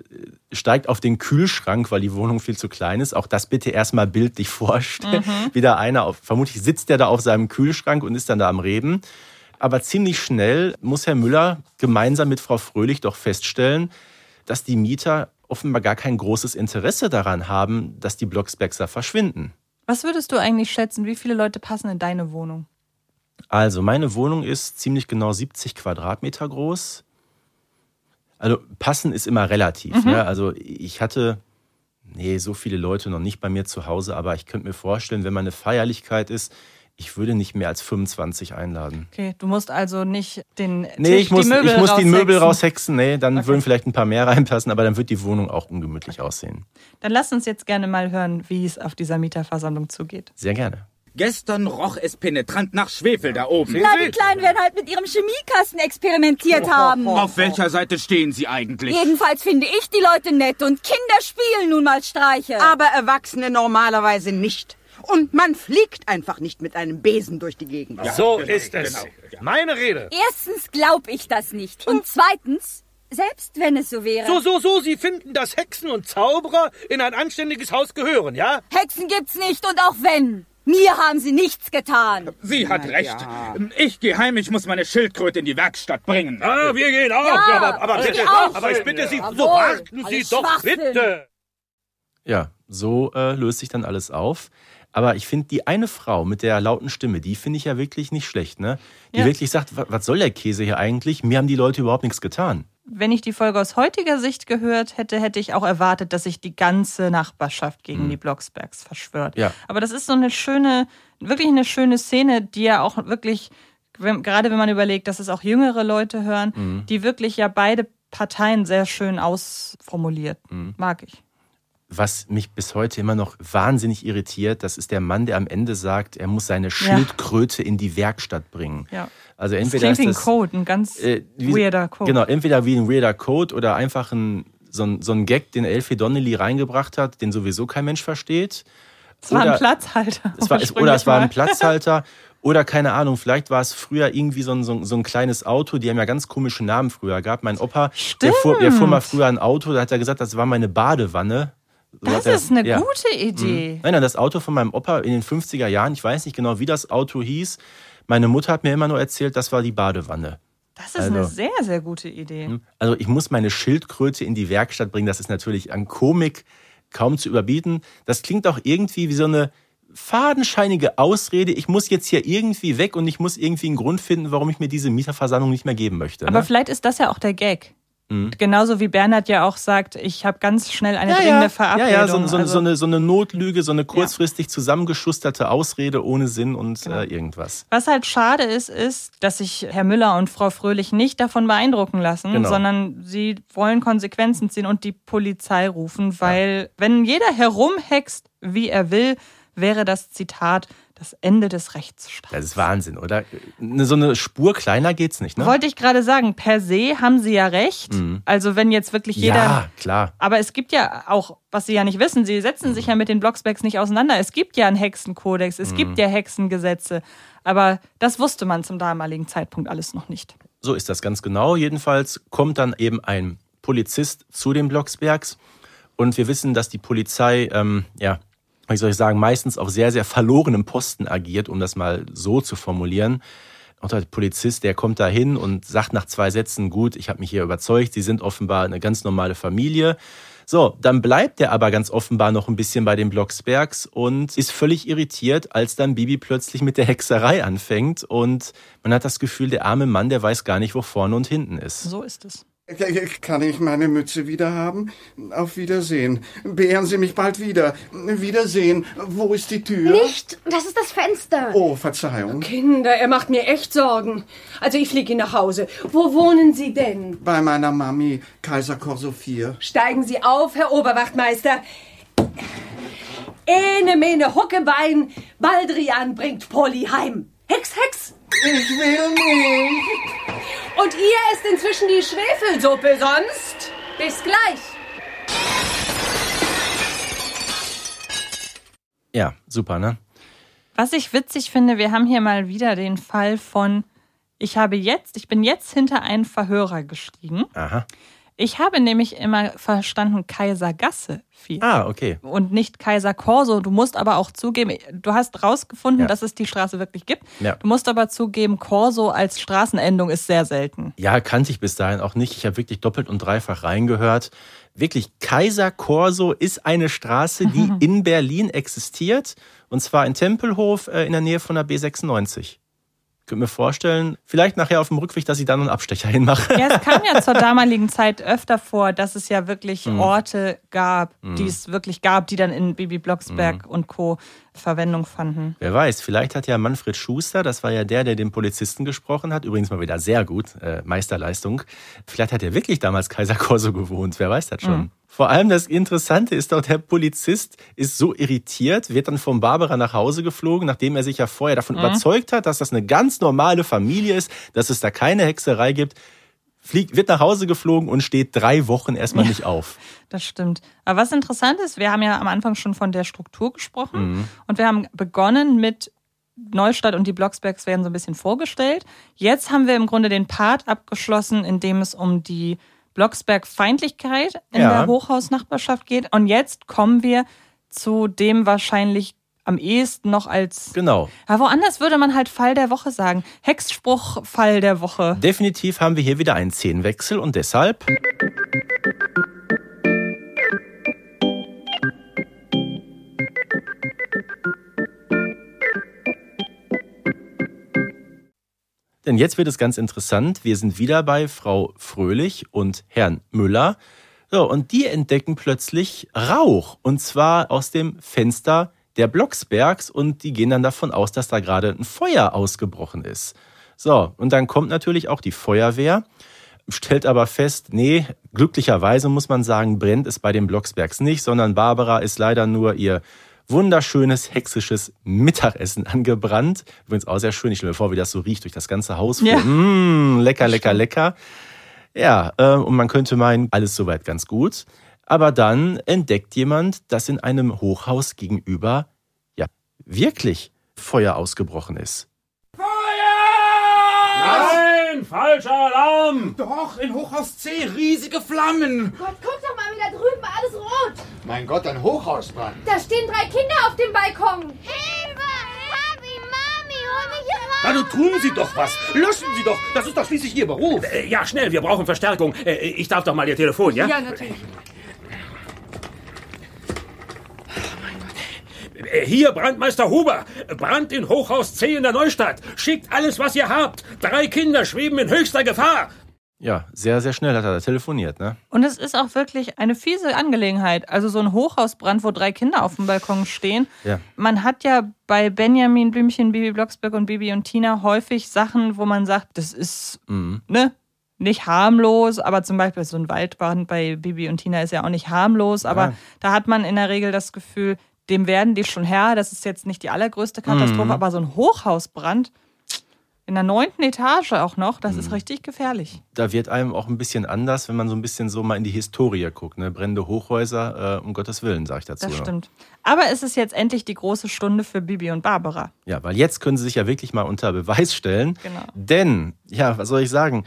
steigt auf den Kühlschrank, weil die Wohnung viel zu klein ist. Auch das bitte erstmal bildlich *laughs* vorstellen. Wieder einer, auf, vermutlich sitzt er da auf seinem Kühlschrank und ist dann da am Reden. Aber ziemlich schnell muss Herr Müller gemeinsam mit Frau Fröhlich doch feststellen, dass die Mieter offenbar gar kein großes Interesse daran haben, dass die Blocksbergser verschwinden. Was würdest du eigentlich schätzen, wie viele Leute passen in deine Wohnung? Also, meine Wohnung ist ziemlich genau 70 Quadratmeter groß. Also, passen ist immer relativ. Ne? Also, ich hatte, nee, so viele Leute noch nicht bei mir zu Hause, aber ich könnte mir vorstellen, wenn mal eine Feierlichkeit ist, ich würde nicht mehr als 25 einladen. Okay, du musst also nicht den Nee, Tisch, ich muss, die Möbel ich muss die Möbel raushexen. raushexen. Nee, dann würden vielleicht ein paar mehr *laughs* reinpassen, aber dann wird die Wohnung auch ungemütlich aussehen. Dann lass uns jetzt gerne mal hören, wie es auf dieser Mieterversammlung zugeht. Sehr gerne. Gestern roch es penetrant nach Schwefel da oben. Na, die Kleinen werden halt mit ihrem Chemiekasten experimentiert haben. Auf welcher Seite stehen Sie eigentlich? Jedenfalls finde ich die Leute nett und Kinder spielen nun mal Streiche. Aber Erwachsene normalerweise nicht. Und man fliegt einfach nicht mit einem Besen durch die Gegend. So genau, ist es. genau, ja. Meine Rede. Erstens glaube ich das nicht. Und zweitens, selbst wenn es so wäre. So, so, so, Sie finden, dass Hexen und Zauberer in ein anständiges Haus gehören, ja? Hexen gibt's nicht und auch wenn. Mir haben sie nichts getan. Sie hat recht. Ich gehe heim, ich muss meine Schildkröte in die Werkstatt bringen. Ah, wir gehen auch. Ja, aber, aber, ich bitte, auch. aber ich bitte Sie, so Jawohl. warten Sie doch bitte. Ja, so äh, löst sich dann alles auf. Aber ich finde, die eine Frau mit der lauten Stimme, die finde ich ja wirklich nicht schlecht, ne? Die Ja. wirklich sagt, "Wa- was soll der Käse hier eigentlich? Mir haben die Leute überhaupt nichts getan. Wenn ich die Folge aus heutiger Sicht gehört hätte, hätte ich auch erwartet, dass sich die ganze Nachbarschaft gegen die Blocksbergs verschwört. Mhm. Ja. Aber das ist so eine schöne, wirklich eine schöne Szene, die ja auch wirklich, wenn, gerade wenn man überlegt, dass es auch jüngere Leute hören, Mhm. die wirklich ja beide Parteien sehr schön ausformuliert. Mhm. Mag ich. Was mich bis heute immer noch wahnsinnig irritiert, das ist der Mann, der am Ende sagt, er muss seine Schildkröte in die Werkstatt bringen. Ja. Also Das entweder klingt wie ein ist das, Code, ein ganz äh, wie- weirder Code. Genau, entweder wie ein weirder Code oder einfach ein, so, ein, so ein Gag, den Elfie Donnelly reingebracht hat, den sowieso kein Mensch versteht. Es war ein Oder- Platzhalter. Es war, es, oder es war ein. Platzhalter. Oder keine Ahnung, vielleicht war es früher irgendwie so ein, so, ein- so ein kleines Auto, die haben ja ganz komische Namen früher gehabt. Mein Opa, der fuhr, der fuhr mal früher ein Auto, da hat er gesagt, das war meine Badewanne. Das ist eine ja. gute Idee. Mhm. Nein, nein, das Auto von meinem Opa in den 50er Jahren, ich weiß nicht genau, wie das Auto hieß. Meine Mutter hat mir immer nur erzählt, das war die Badewanne. Das ist eine Also- sehr, sehr gute Idee. Also ich muss meine Schildkröte in die Werkstatt bringen. Das ist natürlich an Komik kaum zu überbieten. Das klingt auch irgendwie wie so eine fadenscheinige Ausrede. Ich muss jetzt hier irgendwie weg und ich muss irgendwie einen Grund finden, warum ich mir diese Mieterversammlung nicht mehr geben möchte. Aber Ne? vielleicht ist das ja auch der Gag. Genauso wie Bernhard ja auch sagt, ich habe ganz schnell eine Ja, dringende ja, Verabredung. ja, ja so, so, Also- so, eine, so eine Notlüge, so eine kurzfristig zusammengeschusterte Ausrede ohne Sinn und äh, irgendwas. Was halt schade ist, ist, dass sich Herr Müller und Frau Fröhlich nicht davon beeindrucken lassen, Genau. sondern sie wollen Konsequenzen ziehen und die Polizei rufen, weil wenn jeder herumhext, wie er will, wäre das Zitat das Ende des Rechtsstaats. Das ist Wahnsinn, oder? So eine Spur kleiner geht's nicht, ne? Wollte ich gerade sagen, per se haben sie ja recht. Mhm. Also wenn jetzt wirklich jeder Ja, klar. Aber es gibt ja auch, was Sie ja nicht wissen, Sie setzen sich ja mit den Blocksbergs nicht auseinander. Es gibt ja einen Hexenkodex, es Mhm. gibt ja Hexengesetze. Aber das wusste man zum damaligen Zeitpunkt alles noch nicht. So ist das ganz genau. Jedenfalls kommt dann eben ein Polizist zu den Blocksbergs und wir wissen, dass die Polizei, ähm, ja, wie soll ich sagen, meistens auf sehr, sehr verlorenem Posten agiert, um das mal so zu formulieren. Und der Polizist, der kommt da hin und sagt nach zwei Sätzen, gut, ich habe mich hier überzeugt, Sie sind offenbar eine ganz normale Familie. So, dann bleibt er aber ganz offenbar noch ein bisschen bei den Blocksbergs und ist völlig irritiert, als dann Bibi plötzlich mit der Hexerei anfängt und man hat das Gefühl, der arme Mann, der weiß gar nicht, wo vorne und hinten ist. So ist es. Kann ich meine Mütze wieder haben? Auf Wiedersehen. Beehren Sie mich bald wieder. Wiedersehen. Wo ist die Tür? Nicht! Das ist das Fenster. Oh, Verzeihung. Kinder, er macht mir echt Sorgen. Also ich fliege nach Hause. Wo wohnen Sie denn? Bei meiner Mami, Kaiser Corso 4. Steigen Sie auf, Herr Oberwachtmeister. Ene, mene, Huckebein, Baldrian bringt Polly heim. Hex, Hex! Ich will nicht. Und ihr esst inzwischen die Schwefelsuppe, sonst? Bis gleich. Ja, super, ne? Was ich witzig finde, wir haben hier mal wieder den Fall von, ich habe jetzt, ich bin jetzt hinter einen Verhörer gestiegen. Aha. Ich habe nämlich immer verstanden Kaisergasse 4. Ah, okay. Und nicht Kaiser Corso. Du musst aber auch zugeben, du hast rausgefunden, Ja. dass es die Straße wirklich gibt. Ja. Du musst aber zugeben, Corso als Straßenendung ist sehr selten. Ja, kannte ich bis dahin auch nicht. Ich habe wirklich doppelt und dreifach reingehört. Wirklich, Kaiser Corso ist eine Straße, die *laughs* in Berlin existiert. Und zwar in Tempelhof äh, in der Nähe von der B96. Könnt mir vorstellen, vielleicht nachher auf dem Rückweg, dass ich da noch einen Abstecher *laughs* hinmache. Ja, es kam ja zur damaligen Zeit öfter vor, dass es ja wirklich Mhm. Orte gab, Mhm. die es wirklich gab, die dann in Bibi Blocksberg und Co. Verwendung fanden. Wer weiß, vielleicht hat ja Manfred Schuster, das war ja der, der den Polizisten gesprochen hat, übrigens mal wieder sehr gut, äh, Meisterleistung. Vielleicht hat er wirklich damals Kaiser Corso gewohnt, wer weiß das schon. Vor allem das Interessante ist doch, der Polizist ist so irritiert, wird dann von Barbara nach Hause geflogen, nachdem er sich ja vorher davon Mhm. überzeugt hat, dass das eine ganz normale Familie ist, dass es da keine Hexerei gibt, fliegt, wird nach Hause geflogen und steht drei Wochen erstmal Ja. nicht auf. Das stimmt. Aber was interessant ist, wir haben ja am Anfang schon von der Struktur gesprochen Mhm. und wir haben begonnen mit Neustadt und die Blocksbergs werden so ein bisschen vorgestellt. Jetzt haben wir im Grunde den Part abgeschlossen, in dem es um die Blocksberg-Feindlichkeit in Ja. der Hochhausnachbarschaft geht. Und jetzt kommen wir zu dem wahrscheinlich am ehesten noch als. Genau. Ja, woanders würde man halt Fall der Woche sagen. Hexspruch Fall der Woche. Definitiv haben wir hier wieder einen Szenenwechsel und deshalb. Denn jetzt wird es ganz interessant. Wir sind wieder bei Frau Fröhlich und Herrn Müller. So, und die entdecken plötzlich Rauch. Und zwar aus dem Fenster der Blocksbergs. Und die gehen dann davon aus, dass da gerade ein Feuer ausgebrochen ist. So, und dann kommt natürlich auch die Feuerwehr, stellt aber fest, nee, glücklicherweise muss man sagen, brennt es bei den Blocksbergs nicht, sondern Barbara ist leider nur ihr wunderschönes hexisches Mittagessen angebrannt. Übrigens auch sehr schön. Ich stelle mir vor, wie das so riecht durch das ganze Haus. Ja. Mmh, lecker, lecker, lecker. Ja, äh, und man könnte meinen, alles soweit ganz gut. Aber dann entdeckt jemand, dass in einem Hochhaus gegenüber ja wirklich Feuer ausgebrochen ist. Nein, falscher Alarm! Doch, in Hochhaus C riesige Flammen. Gott, guck doch mal wieder drüben, alles rot. Mein Gott, ein Hochhausbrand. Da stehen drei Kinder auf dem Balkon. Hilfe! Papi, Mami, hol mich raus. Na, nun tun Sie doch was. Löschen Sie doch. Das ist doch schließlich Ihr Beruf. Äh, ja, schnell, wir brauchen Verstärkung. Äh, ich darf doch mal Ihr Telefon, ja? Ja, natürlich. Äh, Hier, Brandmeister Huber. Brand in Hochhaus C in der Neustadt. Schickt alles, was ihr habt. Drei Kinder schweben in höchster Gefahr. Ja, sehr, sehr schnell hat er da telefoniert, ne? Und es ist auch wirklich eine fiese Angelegenheit. Also so ein Hochhausbrand, wo drei Kinder auf dem Balkon stehen. Ja. Man hat ja bei Benjamin Blümchen, Bibi Blocksberg und Bibi und Tina häufig Sachen, wo man sagt, das ist Mhm. ne, nicht harmlos, aber zum Beispiel so ein Waldbrand bei Bibi und Tina ist ja auch nicht harmlos, aber Ja. da hat man in der Regel das Gefühl, dem werden die schon Herr. Das ist jetzt nicht die allergrößte Katastrophe, Mhm. aber so ein Hochhausbrand in der neunten Etage auch noch, das Mhm. ist richtig gefährlich. Da wird einem auch ein bisschen anders, wenn man so ein bisschen so mal in die Historie guckt. Ne? Brennende Hochhäuser, äh, um Gottes Willen, sage ich dazu. Das stimmt. Aber es ist jetzt endlich die große Stunde für Bibi und Barbara. Ja, weil jetzt können sie sich ja wirklich mal unter Beweis stellen. Genau. Denn, ja, was soll ich sagen?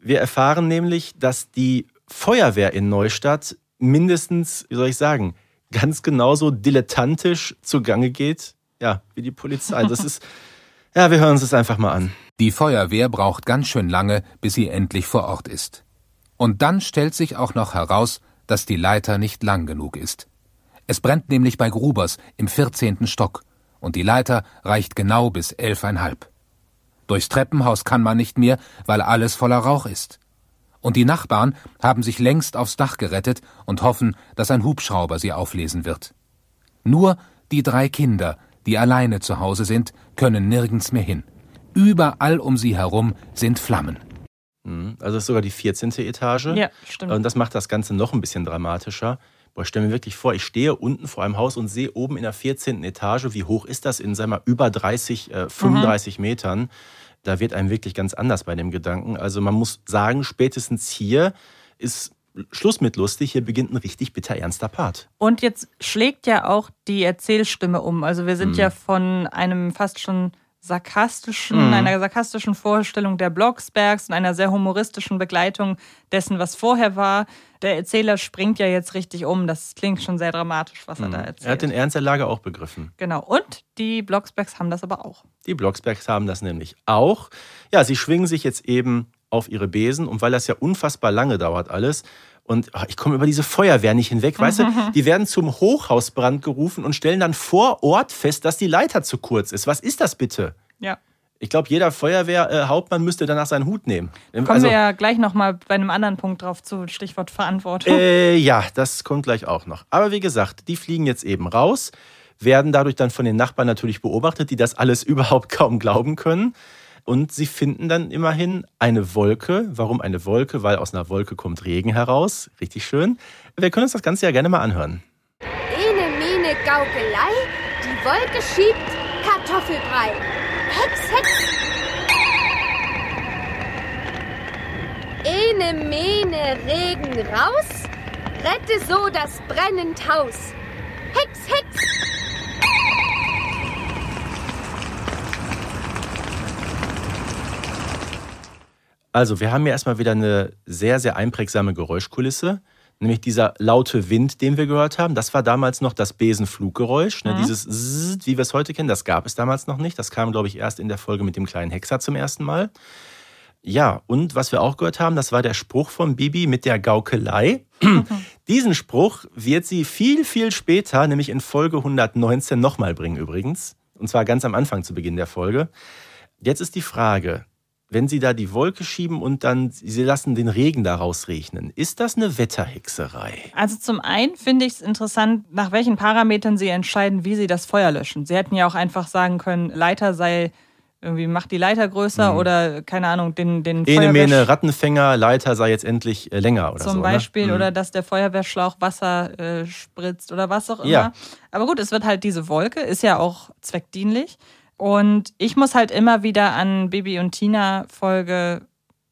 Wir erfahren nämlich, dass die Feuerwehr in Neustadt mindestens, wie soll ich sagen, ganz genauso dilettantisch zugange geht, ja, wie die Polizei. Das *laughs* ist, ja, wir hören uns das einfach mal an. Die Feuerwehr braucht ganz schön lange, bis sie endlich vor Ort ist. Und dann stellt sich auch noch heraus, dass die Leiter nicht lang genug ist. Es brennt nämlich bei Grubers im 14. Stock und die Leiter reicht genau bis elfeinhalb. Durchs Treppenhaus kann man nicht mehr, weil alles voller Rauch ist. Und die Nachbarn haben sich längst aufs Dach gerettet und hoffen, dass ein Hubschrauber sie auflesen wird. Nur die drei Kinder, die alleine zu Hause sind, können nirgends mehr hin. Überall um sie herum sind Flammen. Mhm, Also das ist sogar die 14. Etage. Ja, stimmt. Und das macht das Ganze noch ein bisschen dramatischer. Boah, ich stelle mir wirklich vor, ich stehe unten vor einem Haus und sehe oben in der 14. Etage, wie hoch ist das in, sagen wir mal, über 30, äh, 35 Metern. Da wird einem wirklich ganz anders bei dem Gedanken. Also man muss sagen, spätestens hier ist Schluss mit lustig. Hier beginnt ein richtig bitter ernster Part. Und jetzt schlägt ja auch die Erzählstimme um. Also wir sind Mhm. ja von einem fast schon sarkastischen, Mhm. einer sarkastischen Vorstellung der Blocksbergs und einer sehr humoristischen Begleitung dessen, was vorher war. Der Erzähler springt ja jetzt richtig um. Das klingt schon sehr dramatisch, was er da erzählt. Mhm. Er hat den Ernst der Lage auch begriffen. genau. Und die Blocksbergs haben das aber auch. Die Blocksbergs haben das nämlich auch. Ja, sie schwingen sich jetzt eben auf ihre Besen und weil das ja unfassbar lange dauert alles und ah, ich komme über diese Feuerwehr nicht hinweg, weißt du, die werden zum Hochhausbrand gerufen und stellen dann vor Ort fest, dass die Leiter zu kurz ist. Was ist das bitte? Ja. Ich glaube, jeder Feuerwehrhauptmann müsste danach seinen Hut nehmen. Kommen Also, wir ja gleich nochmal bei einem anderen Punkt drauf zu, Stichwort Verantwortung. Äh, ja, das kommt gleich auch noch. Aber wie gesagt, die fliegen jetzt eben raus, werden dadurch dann von den Nachbarn natürlich beobachtet, die das alles *laughs* überhaupt kaum glauben können. Und sie finden dann immerhin eine Wolke. Warum eine Wolke? Weil aus einer Wolke kommt Regen heraus. Richtig schön. Wir können uns das Ganze ja gerne mal anhören. Ene, mene, Gaukelei, die Wolke schiebt Kartoffelbrei. Hex, Hex. Ene, mene, Regen raus, rette so das brennend Haus. Hex, Hex. Also, wir haben ja erstmal wieder eine sehr, sehr einprägsame Geräuschkulisse. Nämlich dieser laute Wind, den wir gehört haben. Das war damals noch das Besenfluggeräusch. Ne? Mhm. Dieses Zzzt, wie wir es heute kennen, das gab es damals noch nicht. Das kam, glaube ich, erst in der Folge mit dem kleinen Hexer zum ersten Mal. Ja, und was wir auch gehört haben, das war der Spruch von Bibi mit der Gaukelei. *clears throat* Diesen Spruch wird sie viel, viel später, nämlich in Folge 119, nochmal bringen übrigens. Und zwar ganz am Anfang zu Beginn der Folge. Jetzt ist die Frage, wenn Sie da die Wolke schieben und dann Sie lassen den Regen daraus regnen, ist das eine Wetterhexerei? Also zum einen finde ich es interessant, nach welchen Parametern sie entscheiden, wie sie das Feuer löschen. Sie hätten ja auch einfach sagen können, Leiter sei irgendwie macht die Leiter größer Mhm. oder keine Ahnung, den, den Ene, Mene, Rattenfänger, Leiter sei jetzt endlich äh, länger oder zum so. Beispiel ne? Mhm. oder dass der Feuerwehrschlauch Wasser äh, spritzt oder was auch immer. Ja. Aber gut, es wird halt diese Wolke, ist ja auch zweckdienlich. Und ich muss halt immer wieder an Bibi und Tina Folge,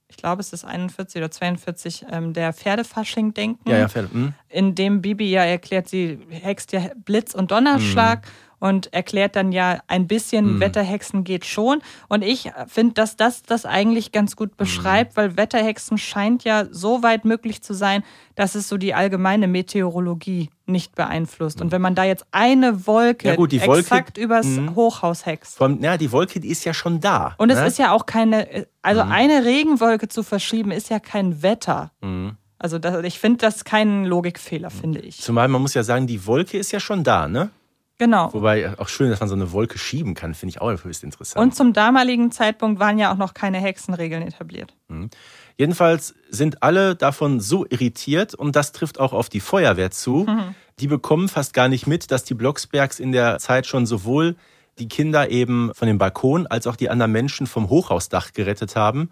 ich glaube es ist 41 oder 42, ähm, der Pferdefasching denken. Ja, ja, Pferde, hm. In dem Bibi ja erklärt, sie hext ja Blitz und Donnerschlag. Und erklärt dann ja ein bisschen, Mhm. Wetterhexen geht schon. Und ich finde, dass das das eigentlich ganz gut beschreibt, weil Wetterhexen scheint ja so weit möglich zu sein, dass es so die allgemeine Meteorologie nicht beeinflusst. Und wenn man da jetzt eine Wolke Ja, gut, die Wolke- exakt übers Mhm. Hochhaus hext. Allem, ja, die Wolke, die ist ja schon da. Und es ne? ist ja auch keine, also Mhm. eine Regenwolke zu verschieben, ist ja kein Wetter. Mhm. Also das, ich finde das kein Logikfehler, finde ich. Zumal man muss ja sagen, die Wolke ist ja schon da, ne? Genau. Wobei auch schön, dass man so eine Wolke schieben kann, finde ich auch höchst interessant. Und zum damaligen Zeitpunkt waren ja auch noch keine Hexenregeln etabliert. Mhm. Jedenfalls sind alle davon so irritiert und das trifft auch auf die Feuerwehr zu. Mhm. Die bekommen fast gar nicht mit, dass die Blocksbergs in der Zeit schon sowohl die Kinder eben von dem Balkon als auch die anderen Menschen vom Hochhausdach gerettet haben.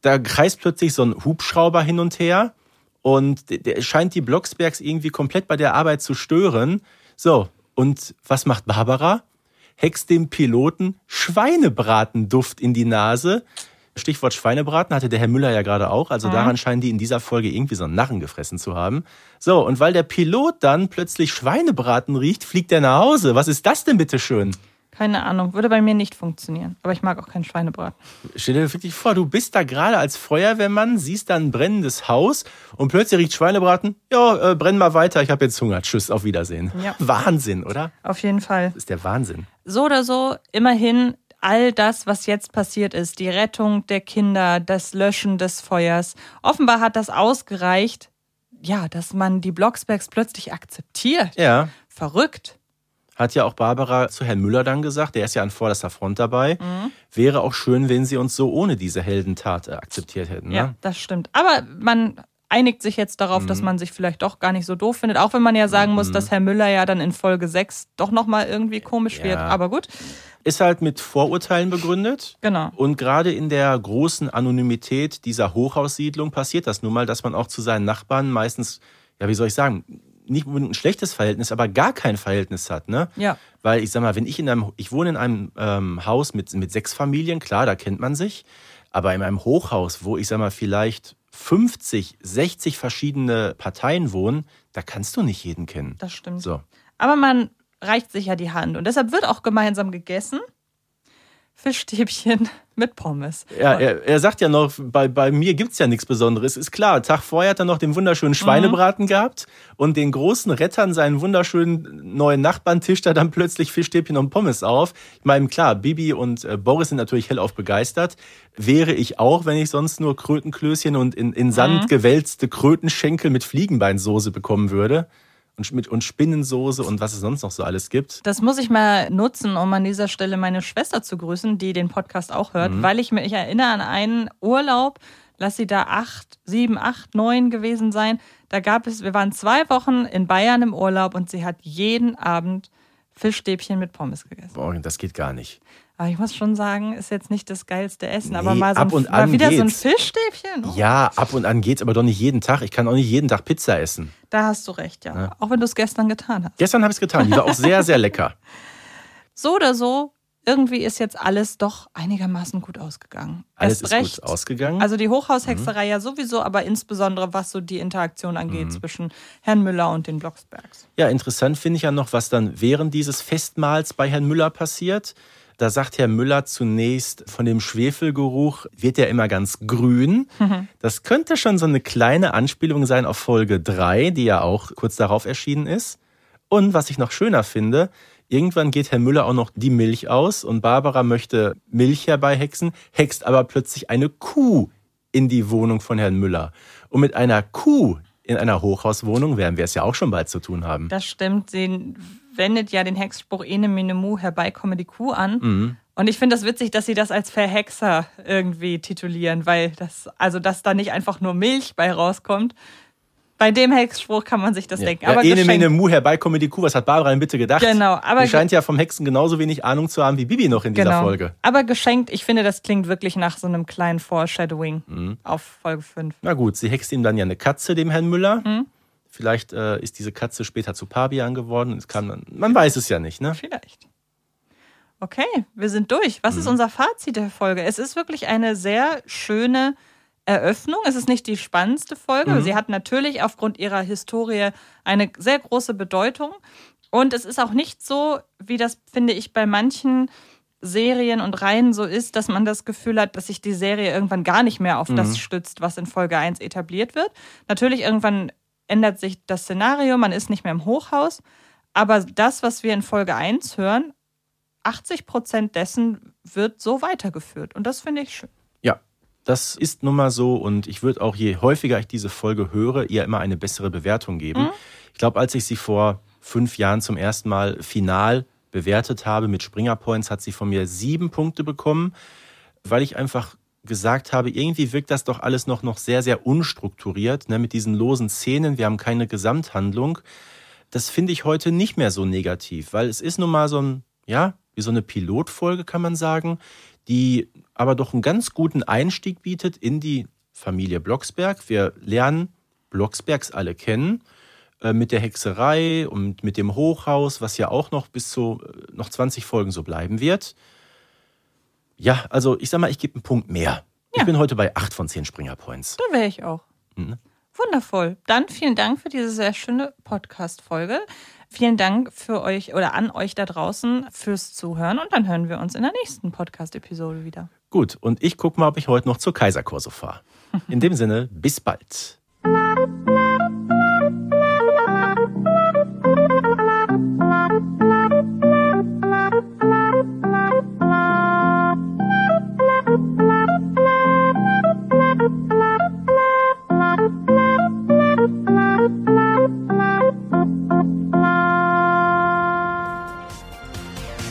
Da kreist plötzlich so ein Hubschrauber hin und her und der- scheint die Blocksbergs irgendwie komplett bei der Arbeit zu stören. So, und was macht Barbara? Hext dem Piloten Schweinebratenduft in die Nase. Stichwort Schweinebraten hatte der Herr Müller ja gerade auch. Also daran scheinen die in dieser Folge irgendwie so einen Narren gefressen zu haben. So, und weil der Pilot dann plötzlich Schweinebraten riecht, fliegt er nach Hause. Was ist das denn bitte schön? Keine Ahnung, würde bei mir nicht funktionieren. Aber ich mag auch keinen Schweinebraten. Stell dir wirklich vor, du bist da gerade als Feuerwehrmann, siehst da ein brennendes Haus und plötzlich riecht Schweinebraten. Ja, äh, brenn mal weiter, ich habe jetzt Hunger. Tschüss, auf Wiedersehen. Ja. *laughs* Wahnsinn, oder? Auf jeden Fall. Das ist der Wahnsinn. So oder so, immerhin all das, was jetzt passiert ist, die Rettung der Kinder, das Löschen des Feuers, offenbar hat das ausgereicht, ja, dass man die Blocksbergs plötzlich akzeptiert. Ja. Verrückt. Hat ja auch Barbara zu Herrn Müller dann gesagt, der ist ja an vorderster Front dabei. Mhm. Wäre auch schön, wenn sie uns so ohne diese Heldentat äh, akzeptiert hätten. Ja, Ne? das stimmt. Aber man einigt sich jetzt darauf, Mhm. dass man sich vielleicht doch gar nicht so doof findet, auch wenn man ja sagen muss, dass Herr Müller ja dann in Folge 6 doch nochmal irgendwie komisch wird. Aber gut. Ist halt mit Vorurteilen begründet. Genau. Und gerade in der großen Anonymität dieser Hochhaussiedlung passiert das nun mal, dass man auch zu seinen Nachbarn meistens, ja, wie soll ich sagen, nicht unbedingt ein schlechtes Verhältnis, aber gar kein Verhältnis hat, ne? Ja. Weil ich sag mal, wenn ich in einem, ich wohne in einem ähm, Haus mit, mit sechs Familien, klar, da kennt man sich, aber in einem Hochhaus, wo ich sag mal vielleicht 50, 60 verschiedene Parteien wohnen, da kannst du nicht jeden kennen. Das stimmt. So. Aber man reicht sich ja die Hand und deshalb wird auch gemeinsam gegessen. Fischstäbchen *laughs* mit Pommes. Ja, er, er sagt ja noch, bei, bei mir gibt's ja nichts Besonderes. Ist klar, Tag vorher hat er noch den wunderschönen Schweinebraten gehabt und den großen Rettern seinen wunderschönen neuen Nachbarn tischt er dann plötzlich Fischstäbchen und Pommes auf. Ich meine, klar, Bibi und äh, Boris sind natürlich hellauf begeistert. Wäre ich auch, wenn ich sonst nur Krötenklößchen und in, in Sand Mhm. gewälzte Krötenschenkel mit Fliegenbeinsoße bekommen würde. Und, mit, und Spinnensoße und was es sonst noch so alles gibt. Das muss ich mal nutzen, um an dieser Stelle meine Schwester zu grüßen, die den Podcast auch hört, Mhm. weil ich mich erinnere an einen Urlaub, lass sie da acht, sieben, acht, neun gewesen sein. Da gab es, wir waren zwei Wochen in Bayern im Urlaub und sie hat jeden Abend Fischstäbchen mit Pommes gegessen. Boah, das geht gar nicht. Aber ich muss schon sagen, ist jetzt nicht das geilste Essen, aber Nee, mal, so ein, mal wieder so ein geht's. Fischstäbchen. Oh, Ja, ab und an geht's, aber doch nicht jeden Tag. Ich kann auch nicht jeden Tag Pizza essen. Da hast du recht, ja. Ja. Auch wenn du es gestern getan hast. Gestern habe ich es getan. Die war auch sehr, sehr lecker. *laughs* So oder so, irgendwie ist jetzt alles doch einigermaßen gut ausgegangen. Alles Erst ist recht. gut ausgegangen. Also die Hochhaushexerei ja sowieso, aber insbesondere was so die Interaktion angeht Mhm. zwischen Herrn Müller und den Blocksbergs. Ja, interessant finde ich ja noch, was dann während dieses Festmahls bei Herrn Müller passiert. Da sagt Herr Müller zunächst, von dem Schwefelgeruch wird er immer ganz grün. Das könnte schon so eine kleine Anspielung sein auf Folge 3, die ja auch kurz darauf erschienen ist. Und was ich noch schöner finde, irgendwann geht Herr Müller auch noch die Milch aus und Barbara möchte Milch herbeihexen, hext aber plötzlich eine Kuh in die Wohnung von Herrn Müller. Und mit einer Kuh in einer Hochhauswohnung werden wir es ja auch schon bald zu tun haben. Das stimmt. Sie wendet ja den Hexspruch Ene Mene Mu herbei komme die Kuh an. Mhm. Und ich finde das witzig, dass sie das als Verhexer irgendwie titulieren, weil das, also dass da nicht einfach nur Milch bei rauskommt. Bei dem Hexspruch kann man sich das denken. Ja, Aber Ene geschenkt- Mene Mu herbei komme die Kuh. Was hat Barbara denn bitte gedacht? Genau, aber Die scheint ja vom Hexen genauso wenig Ahnung zu haben wie Bibi noch in dieser genau. Folge. Aber geschenkt, ich finde, das klingt wirklich nach so einem kleinen Foreshadowing Mhm. auf Folge 5. Na gut, sie hext ihm dann ja eine Katze, dem Herrn Müller. Mhm. Vielleicht äh, ist diese Katze später zu Pavian geworden. Es kam dann, man weiß es ja nicht, ne? Vielleicht. Okay, wir sind durch. Was ist Mhm. unser Fazit der Folge? Es ist wirklich eine sehr schöne Eröffnung. Es ist nicht die spannendste Folge. Mhm. Sie hat natürlich aufgrund ihrer Historie eine sehr große Bedeutung. Und es ist auch nicht so, wie das, finde ich, bei manchen Serien und Reihen so ist, dass man das Gefühl hat, dass sich die Serie irgendwann gar nicht mehr auf Mhm. das stützt, was in Folge 1 etabliert wird. Natürlich, irgendwann ändert sich das Szenario, man ist nicht mehr im Hochhaus. Aber das, was wir in Folge 1 hören, 80 Prozent dessen wird so weitergeführt. Und das finde ich schön. Ja, das ist nun mal so und ich würde auch, je häufiger ich diese Folge höre, ihr immer eine bessere Bewertung geben. Mhm. Ich glaube, als ich sie vor fünf Jahren zum ersten Mal final bewertet habe mit Springer Points, hat sie von mir sieben Punkte bekommen, weil ich einfach gesagt habe, irgendwie wirkt das doch alles noch, noch sehr, sehr unstrukturiert, ne, mit diesen losen Szenen, wir haben keine Gesamthandlung. Das finde ich heute nicht mehr so negativ, weil es ist nun mal so ein, ja, wie so eine Pilotfolge, kann man sagen, die aber doch einen ganz guten Einstieg bietet in die Familie Blocksberg. Wir lernen Blocksbergs alle kennen äh, mit der Hexerei und mit dem Hochhaus, was ja auch noch bis zu äh, noch 20 Folgen so bleiben wird. Ja, also ich sag mal, ich gebe einen Punkt mehr. Ich bin heute bei 8 von 10 Springer Points. Da wäre ich auch. Mhm. Wundervoll. Dann vielen Dank für diese sehr schöne Podcast-Folge. Vielen Dank für euch oder an euch da draußen fürs Zuhören und dann hören wir uns in der nächsten Podcast-Episode wieder. Gut, und ich gucke mal, ob ich heute noch zur Kaiserkurse fahre. In dem Sinne, bis bald.